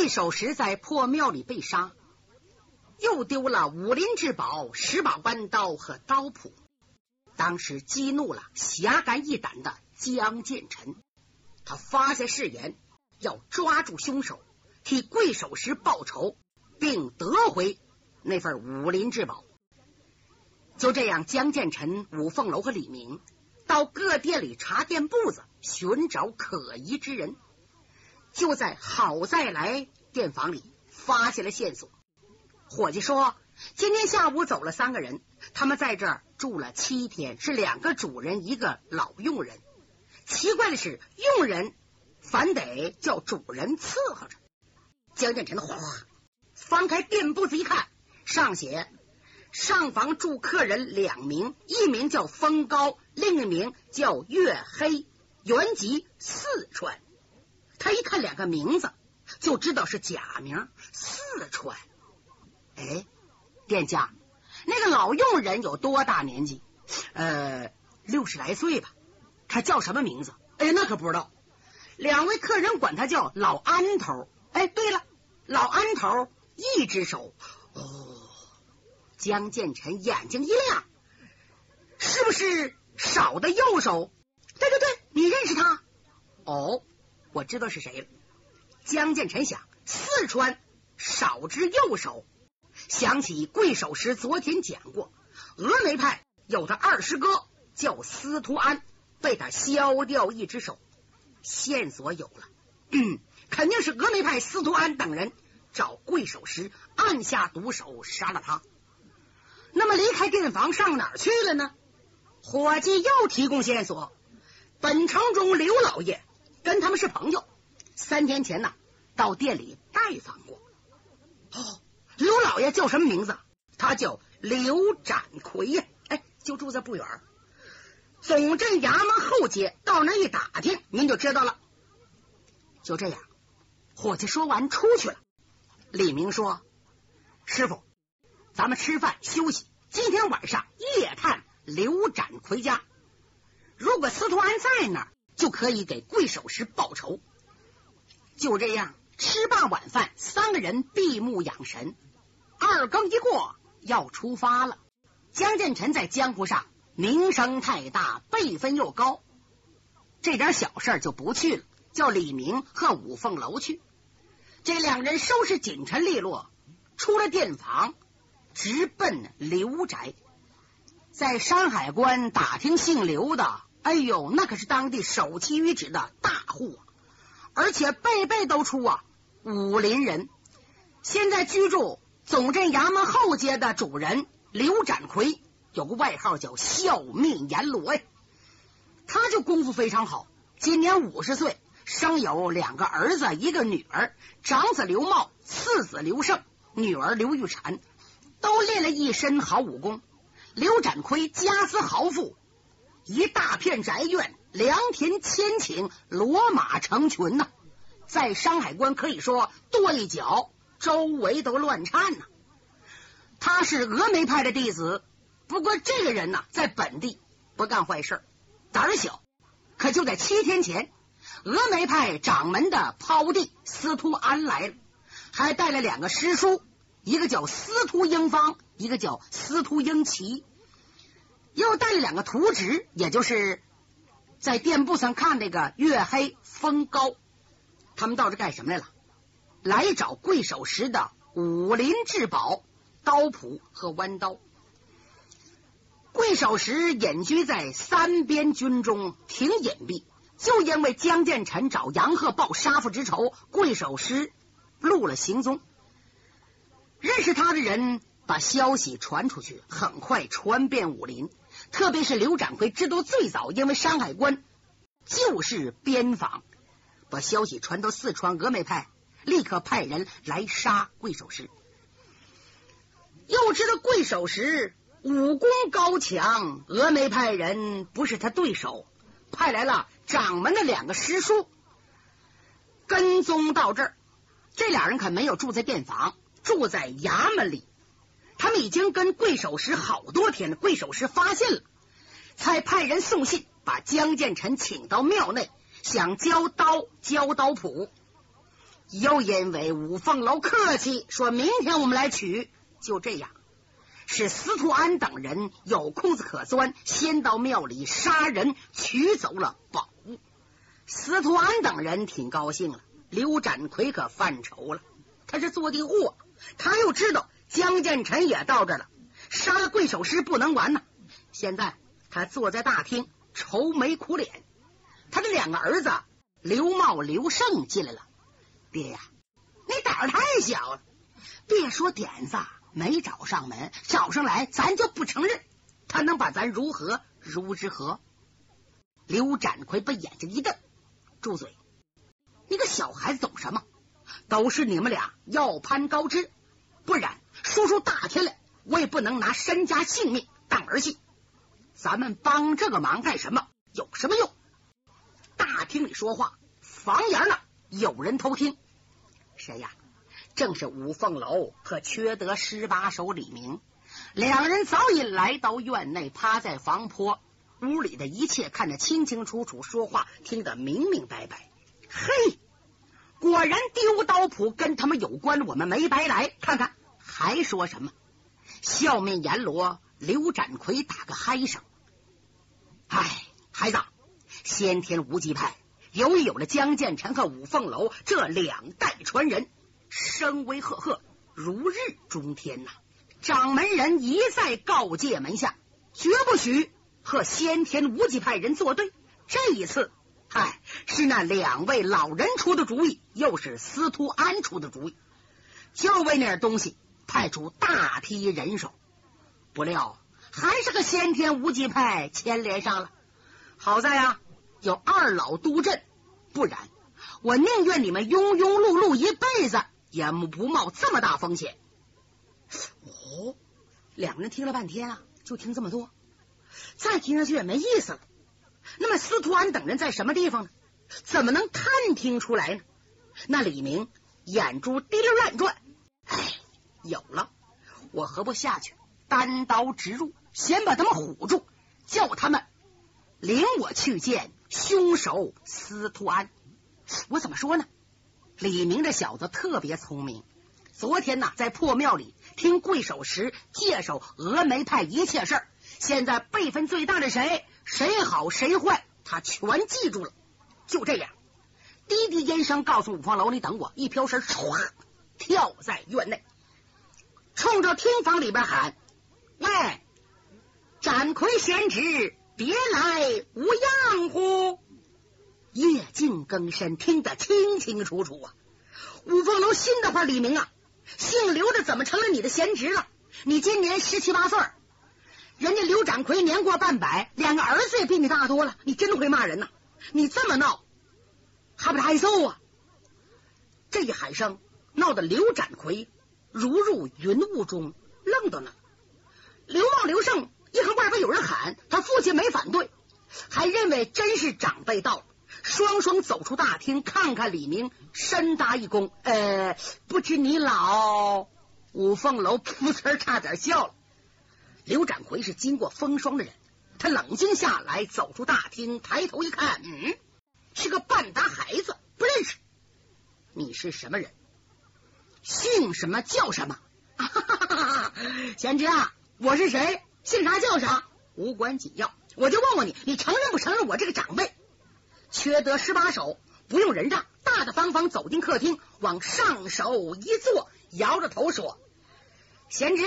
贵守石在破庙里被杀，又丢了武林至宝十把弯刀和刀谱，当时激怒了侠肝义胆的江建成，他发下誓言，要抓住凶手，替贵守石报仇，并得回那份武林至宝。就这样，江建成、武凤楼和李明到各店里查店铺子，寻找可疑之人。就在好再来店房里发现了线索。伙计说，今天下午走了三个人，他们在这儿住了七天，是两个主人，一个老佣人。奇怪的是，佣人反得叫主人伺候着。江建成的哗，翻开店铺子一看，上写。上房住客人两名，一名叫风高，另一名叫月黑，原籍四川。他一看两个名字，就知道是假名。四川，哎，店家，那个老佣人有多大年纪？呃，六十来岁吧。他叫什么名字？哎，那可不知道。两位客人管他叫老安头。哎，对了，老安头一只手。哦。江建成眼睛一亮，是不是少的右手？对对对，你认识他？哦，我知道是谁了。江建成想，四川少之右手，想起贵守时昨天讲过，峨眉派有他二师哥叫司徒安，被他削掉一只手，线索有了，嗯，肯定是峨眉派司徒安等人找贵守时暗下毒手杀了他。那么离开店房上哪儿去了呢？伙计又提供线索，本城中刘老爷跟他们是朋友，三天前呢到店里拜访过。哦，刘老爷叫什么名字？他叫刘展奎呀，哎，就住在不远，总镇衙门后街，到那一打听，您就知道了。就这样，伙计说完出去了。李明说：“师傅。”咱们吃饭休息，今天晚上夜探刘展奎家。如果司徒安在那儿，就可以给贵守时报仇。就这样，吃罢晚饭，三个人闭目养神。二更一过，要出发了。江建成在江湖上名声太大，辈分又高，这点小事就不去了，叫李明和五凤楼去。这两人收拾紧陈利落，出了店房。直奔刘宅，在山海关打听姓刘的，哎呦，那可是当地首屈一指的大户，而且辈辈都出啊武林人。现在居住总镇衙门后街的主人刘展奎，有个外号叫笑面阎罗呀。他就功夫非常好，今年五十岁，生有两个儿子，一个女儿，长子刘茂，次子刘胜，女儿刘玉婵。都练了一身好武功。刘展奎家资豪富，一大片宅院，良田千顷，骡马成群呐。在山海关可以说跺一脚，周围都乱颤呐。他是峨眉派的弟子，不过这个人呢，在本地不干坏事，胆小。可就在七天前，峨眉派掌门的胞弟司徒安来了，还带了两个师叔。一个叫司徒英方，一个叫司徒英奇，又带了两个图纸，也就是在店铺上看那个月黑风高。他们到这干什么来了？来找贵守时的武林至宝刀谱和弯刀。贵守时隐居在三边军中，挺隐蔽。就因为江建成找杨鹤报杀父之仇，贵守时露了行踪。认识他的人把消息传出去，很快传遍武林。特别是刘展奎知道最早，因为山海关就是边防，把消息传到四川峨眉派，立刻派人来杀贵守时。又知道贵守时武功高强，峨眉派人不是他对手，派来了掌门的两个师叔跟踪到这儿。这俩人可没有住在店房。住在衙门里，他们已经跟贵守时好多天了。贵守时发现了，才派人送信，把江建成请到庙内，想交刀交刀谱。又因为五凤楼客气，说明天我们来取。就这样，是司徒安等人有空子可钻，先到庙里杀人，取走了宝物。司徒安等人挺高兴了，刘展奎可犯愁了。他是做地货，他又知道江建成也到这了，杀了贵守师不能完呐。现在他坐在大厅，愁眉苦脸。他的两个儿子刘茂、刘胜进来了。爹呀，你胆儿太小了！别说点子没找上门，找上来咱就不承认。他能把咱如何如之何？刘展奎把眼睛一瞪，住嘴！你个小孩子懂什么？都是你们俩要攀高枝，不然说出大天来，我也不能拿身家性命当儿戏。咱们帮这个忙干什么？有什么用？大厅里说话，房檐那？有人偷听，谁呀？正是五凤楼和缺德十八手李明两人，早已来到院内，趴在房坡。屋里的一切看得清清楚楚，说话听得明明白白。嘿，果然丢刀谱跟他们有关，我们没白来。看看还说什么？笑面阎罗刘展奎打个嗨声。哎，孩子，先天无极派。由于有了江建成和五凤楼这两代传人，声威赫赫，如日中天呐！掌门人一再告诫门下，绝不许和先天无极派人作对。这一次，嗨，是那两位老人出的主意，又是司徒安出的主意，就为那点东西派出大批人手，不料还是个先天无极派牵连上了。好在呀。有二老督阵，不然我宁愿你们庸庸碌碌一辈子，也不冒这么大风险。哦，两个人听了半天啊，就听这么多，再听下去也没意思了。那么司徒安等人在什么地方呢？怎么能探听出来呢？那李明眼珠滴溜乱转，有了！我何不下去单刀直入，先把他们唬住，叫他们领我去见。凶手司徒安，我怎么说呢？李明这小子特别聪明。昨天呐，在破庙里听贵守时介绍峨眉派一切事儿，现在辈分最大的谁，谁好谁坏，他全记住了。就这样，滴滴烟声告诉五方楼，你等我。一飘身，唰，跳在院内，冲着厅房里边喊：“喂，展奎贤侄！”别来无恙乎？夜静更深，听得清清楚楚啊！五凤楼心的话，李明啊，姓刘的怎么成了你的贤侄了？你今年十七八岁，人家刘展奎年过半百，两个儿子也比你大多了。你真会骂人呐！你这么闹，还不是挨揍啊？这一喊声，闹得刘展奎如入云雾中，愣到那。刘茂、刘胜。一看外边有人喊，他父亲没反对，还认为真是长辈到了，双双走出大厅，看看李明，深答一躬。呃，不知你老五凤楼噗呲差点笑了。刘展奎是经过风霜的人，他冷静下来，走出大厅，抬头一看，嗯，是个半大孩子，不认识。你是什么人？姓什么？叫什么？贤侄啊，我是谁？姓啥叫啥无关紧要，我就问问你，你承认不承认我这个长辈？缺德十八手，不用人让，大大方方走进客厅，往上手一坐，摇着头说：“贤侄，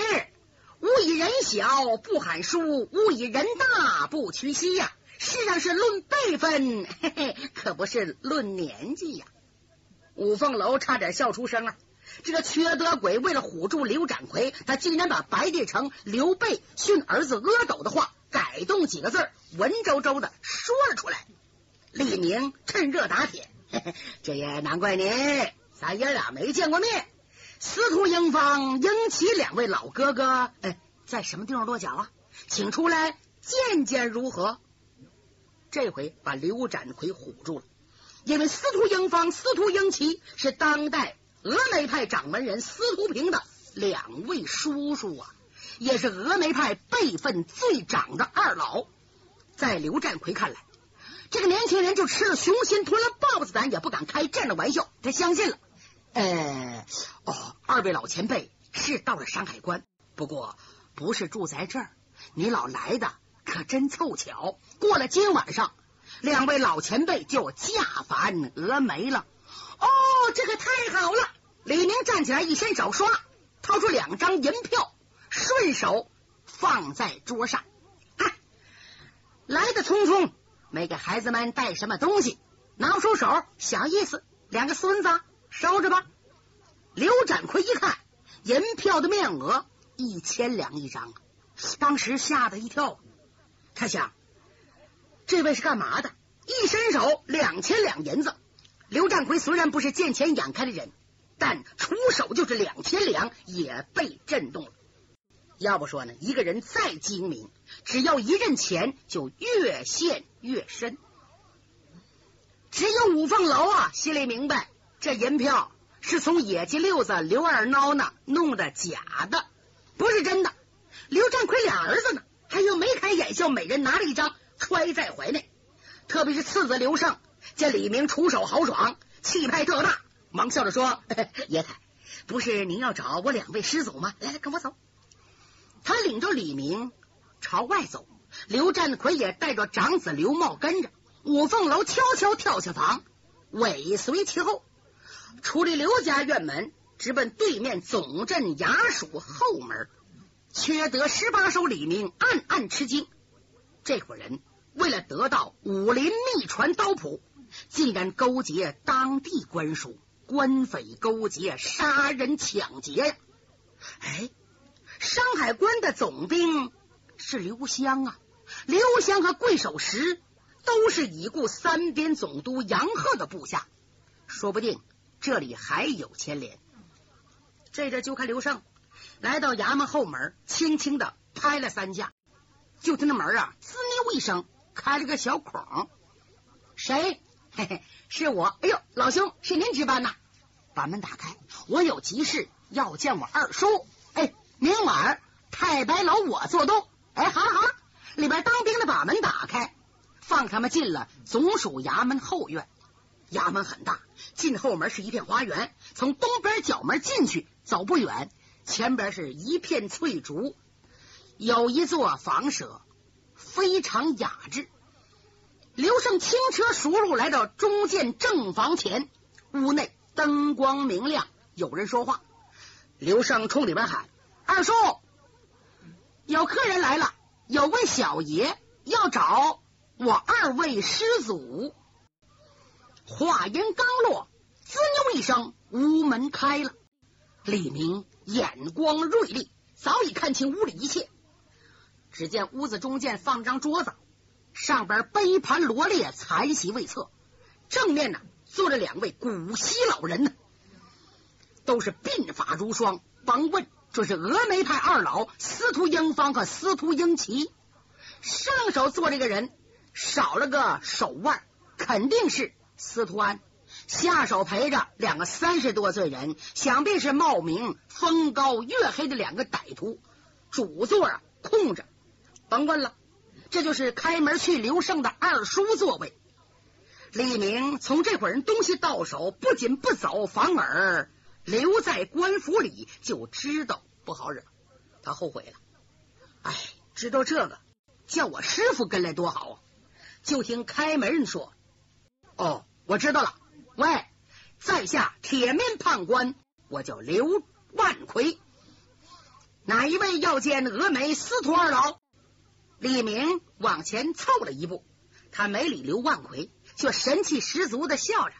勿以人小不喊叔，勿以人大不屈膝呀。世上是论辈分，嘿嘿，可不是论年纪呀。”五凤楼差点笑出声了。这个缺德鬼为了唬住刘展奎，他竟然把白帝城刘备训儿子阿斗的话改动几个字文绉绉的说了出来。李明趁热打铁，这也难怪你，咱爷俩没见过面。司徒英方、英奇两位老哥哥，哎，在什么地方落脚啊？请出来见见如何？这回把刘展奎唬住了，因为司徒英方、司徒英奇是当代。峨眉派掌门人司徒平的两位叔叔啊，也是峨眉派辈分最长的二老。在刘占奎看来，这个年轻人就吃了雄心，吞了豹子胆，也不敢开这样的玩笑。他相信了，呃，哦，二位老前辈是到了山海关，不过不是住在这儿。你老来的可真凑巧，过了今晚上，两位老前辈就驾返峨眉了。哦，这可太好了！李明站起来，一伸手，唰，掏出两张银票，顺手放在桌上。看，来的匆匆，没给孩子们带什么东西，拿不出手，小意思，两个孙子。收着吧。刘展奎一看银票的面额一千两一张，当时吓得一跳。他想，这位是干嘛的？一伸手，两千两银子。刘占奎虽然不是见钱眼开的人，但出手就是两千两，也被震动了。要不说呢，一个人再精明，只要一认钱，就越陷越深。只有五凤楼啊，心里明白。这银票是从野鸡六子刘二孬那弄的假的，不是真的。刘占奎俩儿子呢，还有眉开眼笑，每人拿了一张，揣在怀内。特别是次子刘胜见李明出手豪爽，气派特大，忙笑着说：“爷太，不是您要找我两位师祖吗？来，来，跟我走。”他领着李明朝外走，刘占奎也带着长子刘茂跟着。五凤楼悄悄跳下房，尾随其后。出了刘家院门，直奔对面总镇衙署后门，缺德十八手李明暗暗吃惊。这伙人为了得到武林秘传刀谱，竟然勾结当地官署，官匪勾结，杀人抢劫呀！哎，山海关的总兵是刘湘啊，刘湘和贵守石都是已故三边总督杨鹤的部下，说不定。这里还有牵连，这阵就看刘胜来到衙门后门，轻轻的拍了三下，就听那门啊，滋溜一声开了个小孔。谁？嘿嘿，是我。哎呦，老兄，是您值班呐？把门打开，我有急事要见我二叔。哎，明晚太白楼我做东。哎，好了好了，里边当兵的把门打开，放他们进了总署衙门后院。衙门很大，进后门是一片花园。从东边角门进去，走不远，前边是一片翠竹，有一座房舍，非常雅致。刘胜轻车熟路来到中间正房前，屋内灯光明亮，有人说话。刘胜冲里边喊：“二叔，有客人来了，有位小爷要找我二位师祖。”话音刚落，滋溜一声，屋门开了。李明眼光锐利，早已看清屋里一切。只见屋子中间放张桌子，上边杯盘罗列，残席未撤。正面呢坐着两位古稀老人呢，都是鬓发如霜。甭问，这是峨眉派二老司徒英方和司徒英奇。上手坐这个人少了个手腕，肯定是。司徒安下手陪着两个三十多岁人，想必是冒名风高月黑的两个歹徒。主座啊空着，甭问了，这就是开门去刘胜的二叔座位。李明从这伙人东西到手，不仅不走，反而留在官府里，就知道不好惹。他后悔了，哎，知道这个，叫我师傅跟来多好啊！就听开门人说。哦，我知道了。喂，在下铁面判官，我叫刘万奎。哪一位要见峨眉司徒二老？李明往前凑了一步，他没理刘万奎，却神气十足的笑着：“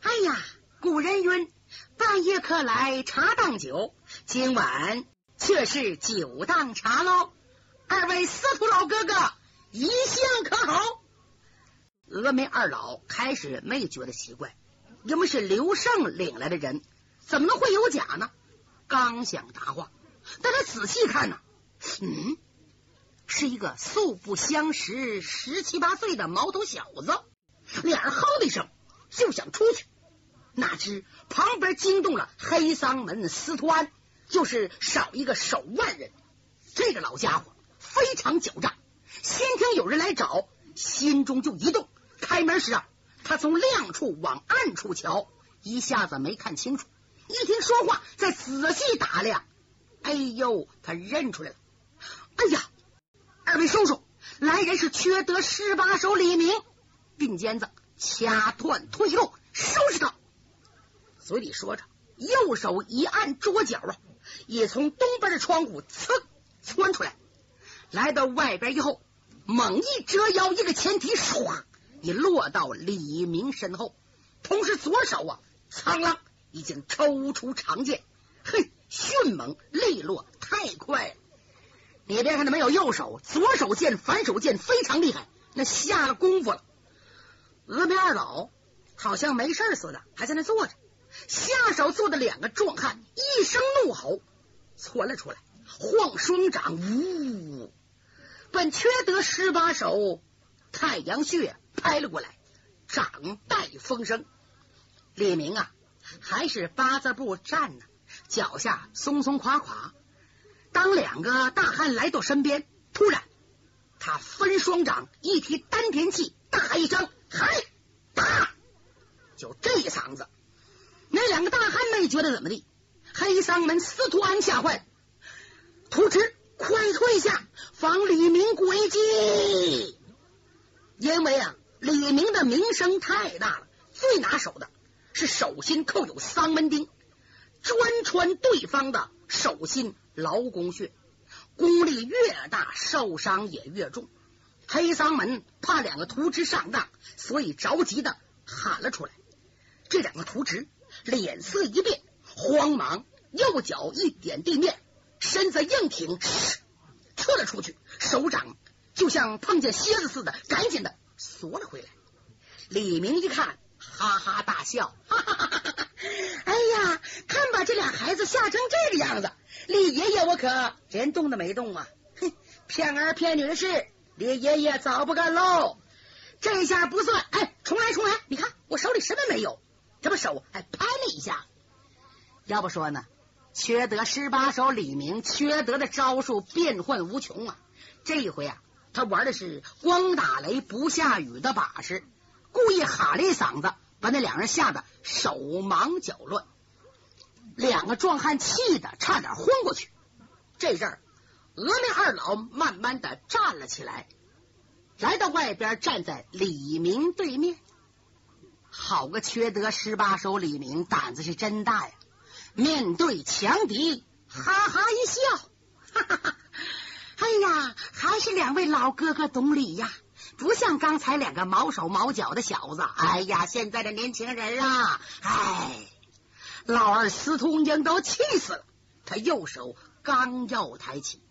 哎呀，古人云，半夜客来茶当酒，今晚却是酒当茶喽。二位司徒老哥哥，一向可好？”峨眉二老开始没觉得奇怪，因为是刘胜领来的人，怎么能会有假呢？刚想答话，但他仔细看呢，嗯，是一个素不相识、十七八岁的毛头小子。俩人哼的一声就想出去，哪知旁边惊动了黑桑门司徒安，就是少一个手腕人。这个老家伙非常狡诈，先听有人来找，心中就一动。开门时啊，他从亮处往暗处瞧，一下子没看清楚。一听说话，再仔细打量，哎呦，他认出来了。哎呀，二位叔叔，来人是缺德十八手李明，并肩子掐断退路，收拾他。嘴里说着，右手一按桌角啊，也从东边的窗户噌窜出来，来到外边以后，猛一折腰，一个前踢，唰，已落到李明身后，同时左手啊，苍啷。已经抽出长剑，嘿，迅猛利落，太快了！你别看他没有右手，左手剑、反手剑非常厉害，那下了功夫了。峨眉二老好像没事似的，还在那坐着。下手坐的两个壮汉一声怒吼，窜了出来，晃双掌，呜，本缺德十八手太阳穴拍了过来，掌带风声。李明啊！还是八字步站呢，脚下松松垮垮。当两个大汉来到身边，突然他分双掌一提丹田气，大喊一声：“嗨，打！”就这一嗓子，那两个大汉没觉得怎么地。黑桑门司徒安吓坏了，徒侄快退下，防李明诡计。因为啊，李明的名声太大了，最拿手的。是手心扣有桑门钉，专穿对方的手心劳宫穴，功力越大，受伤也越重。黑桑门怕两个徒侄上当，所以着急的喊了出来。这两个徒侄脸色一变，慌忙右脚一点地面，身子硬挺，撤了出去，手掌就像碰见蝎子似的，赶紧的缩了回来。李明一看。哈哈大笑，哈哈哈哈哈！哎呀，看把这俩孩子吓成这个样子，李爷爷我可连动都没动啊！哼，骗儿骗女的事，李爷爷早不干喽。这下不算，哎，重来重来！你看我手里什么没有，这不手还拍了一下。要不说呢，缺德十八手李明，缺德的招数变幻无穷啊！这一回啊，他玩的是光打雷不下雨的把式。故意喊了一嗓子，把那两人吓得手忙脚乱，两个壮汉气得差点昏过去。这阵儿，峨眉二老慢慢的站了起来，来到外边，站在李明对面。好个缺德十八手李明，胆子是真大呀！面对强敌，哈哈一笑，哈哈哈！哎呀，还是两位老哥哥懂礼呀。不像刚才两个毛手毛脚的小子，哎呀，现在的年轻人啊，哎，老二司徒英都气死了。他右手刚要抬起，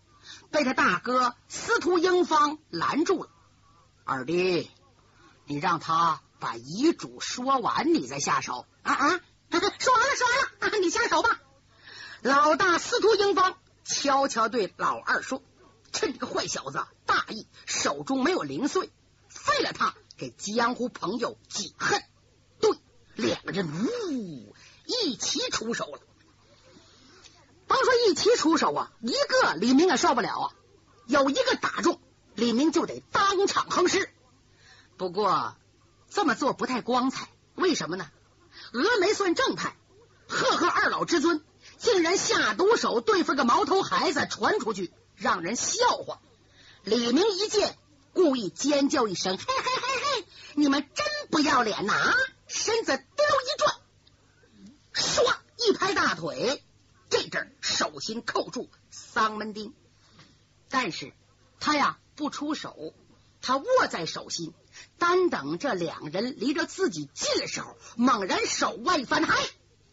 被他大哥司徒英方拦住了。二弟，你让他把遗嘱说完，你再下手。啊啊，说完了，说完了，你下手吧。老大司徒英方悄悄对老二说。趁这个坏小子大意，手中没有零碎，废了他，给江湖朋友解恨。对，两个人呜一起出手了。甭说一齐出手啊，一个李明也受不了啊。有一个打中，李明就得当场横尸。不过这么做不太光彩，为什么呢？峨眉算正派，赫赫二老之尊，竟然下毒手对付个毛头孩子，传出去。让人笑话。李明一见，故意尖叫一声：“嘿嘿嘿嘿！你们真不要脸呐！”啊身子溜一转，唰一拍大腿，这阵手心扣住丧门钉。但是他呀不出手，他握在手心，单等这两人离着自己近的时候，猛然手腕一翻，嗨，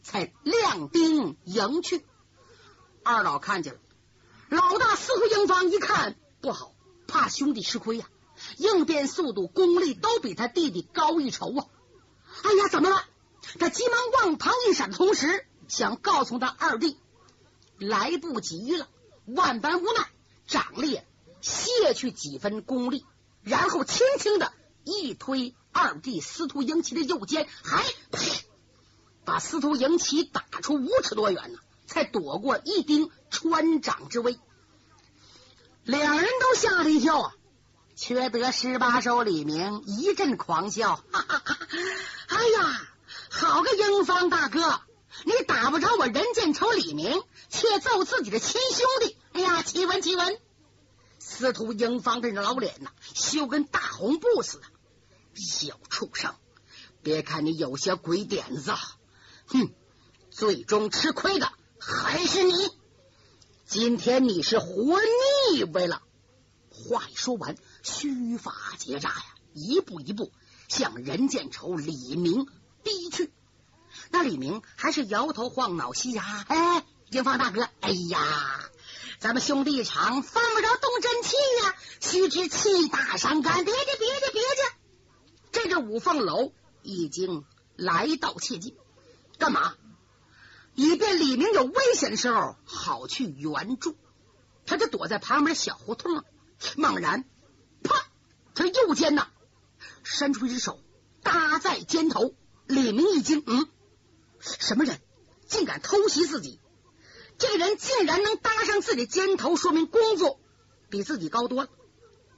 才亮钉迎去。二老看见了。老大司徒英方一看不好，怕兄弟吃亏呀，应变速度、功力都比他弟弟高一筹啊！哎呀，怎么了？他急忙往旁一闪，同时想告诉他二弟，来不及了，万般无奈，掌力卸去几分功力，然后轻轻的一推二弟司徒英奇的右肩，还把司徒英奇打出五尺多远呢。才躲过一钉穿掌之威，两人都吓了一跳啊！缺德十八手李明一阵狂笑，哈哈哈！哎呀，好个英方大哥，你打不着我任剑仇李明，却揍自己的亲兄弟！哎呀，奇闻奇闻！司徒英方这老脸呐，羞跟大红布似的。小畜生，别看你有些鬼点子，哼，最终吃亏的还是你。今天你是活腻歪了。话一说完，须发结扎呀，一步一步向任剑仇李明。逼去，那李明还是摇头晃脑，嘻呀，哎，英芳大哥，哎呀，咱们兄弟一场，犯不着动真气呀，须知气大伤肝，别介，别介，别介。这个五凤楼已经来到切近，干嘛？以便李明有危险的时候好去援助。他就躲在旁边小胡同，猛然，啪，他右肩呐，伸出一只手搭在肩头。李明一惊，嗯，什么人竟敢偷袭自己？这个人竟然能搭上自己肩头，说明功夫比自己高多了。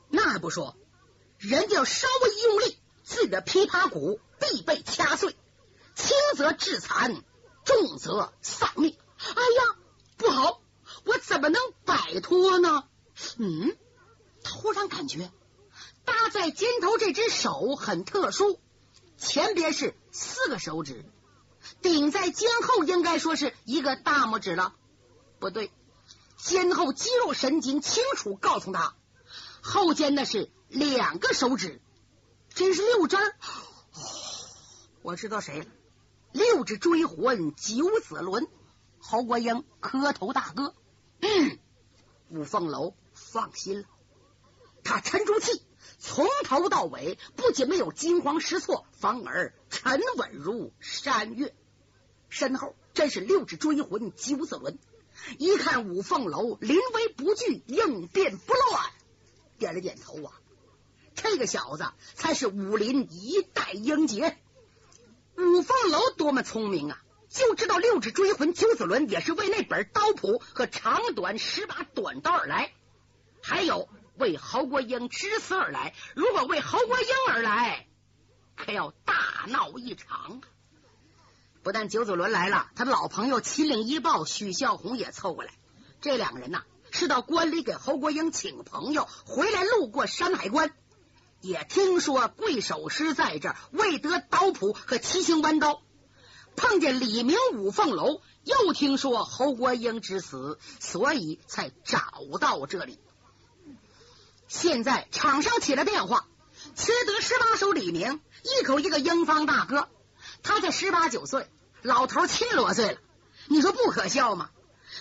那还不说，人家要稍微一用力，自己的琵琶骨必被掐碎，轻则致残，重则丧命。哎呀，不好！我怎么能摆脱呢？嗯，突然感觉搭在肩头这只手很特殊。前边是四个手指，顶在肩后，应该说是一个大拇指了。不对，肩后肌肉神经清楚告诉他，后肩那是两个手指，真是六指。我知道谁了，六指追魂九子轮，侯国英磕头大哥。嗯，五凤楼放心了，他沉住气。从头到尾，不仅没有惊慌失措，反而沉稳如山岳。身后真是六指追魂九子轮，一看五凤楼临危不惧，应变不乱，点了点头啊。这个小子才是武林一代英杰。五凤楼多么聪明啊，就知道六指追魂九子轮也是为那本刀谱和长短十把短刀而来，还有。为侯国英之死而来，如果为侯国英而来，可要大闹一场。不但九子伦来了，他的老朋友秦岭一豹许孝红也凑过来。这两个人呐，是到关里给侯国英请朋友，回来路过山海关，也听说贵守师在这儿未得刀谱和七星弯刀，碰见李明五凤楼，又听说侯国英之死，所以才找到这里。现在场上起了变化，缺德十八手李明一口一个英方大哥，他才十八九岁，老头七十多岁了，你说不可笑吗？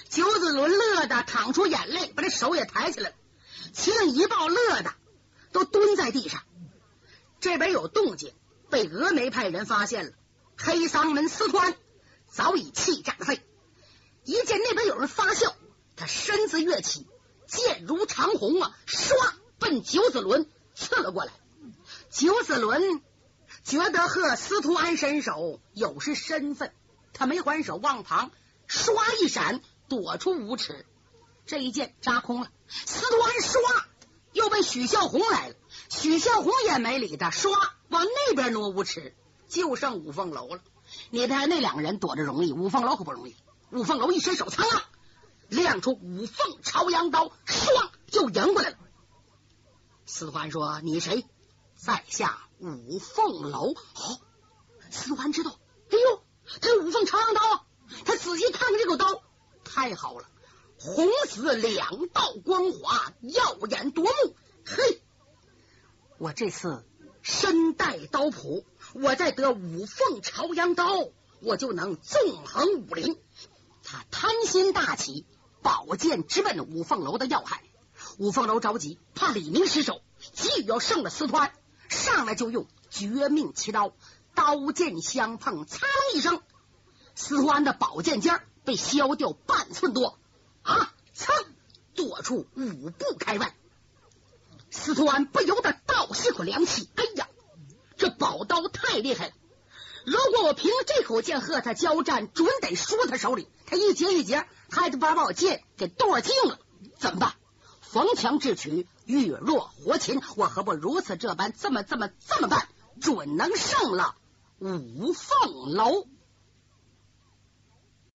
九子伦乐的淌出眼泪，把这手也抬起来了。秦岭一抱乐的都蹲在地上。这边有动静，被峨眉派人发现了。黑桑门司徒安早已气炸肺，一见那边有人发笑，他身子跃起。剑如长虹啊，唰奔九子伦刺了过来。九子伦觉得和司徒安伸手有失身份，他没还手，往旁唰一闪，躲出五尺。这一剑扎空了。司徒安唰又被许孝红来了，许孝红也没理他，唰往那边挪五尺，就剩五凤楼了。你看那两个人躲着容易，五凤楼可不容易。五凤楼一伸手，噌！亮出五凤朝阳刀，唰就迎过来了。司徒安说：“你谁？在下五凤楼。”好，司徒安知道。哎呦，这五凤朝阳刀啊，他仔细看看这口刀，太好了，红紫两道光华，耀眼夺目。嘿，我这次身带刀谱，我再得五凤朝阳刀，我就能纵横武林。他贪心大起。宝剑直奔五凤楼的要害，五凤楼着急，怕李明失手，急于要胜了司徒安，上来就用绝命奇刀，刀剑相碰，嚓一声，司徒安的宝剑尖被削掉半寸多，啊，噌，躲出五步开外。司徒安不由得倒吸口凉气，哎呀，这宝刀太厉害了！如果我凭这口剑和他交战，准得输他手里。他一节一节，还得把宝剑给剁净了，怎么办？逢强智取，遇弱活擒。我何不如此这般，这么这么这么办，准能胜了五凤楼。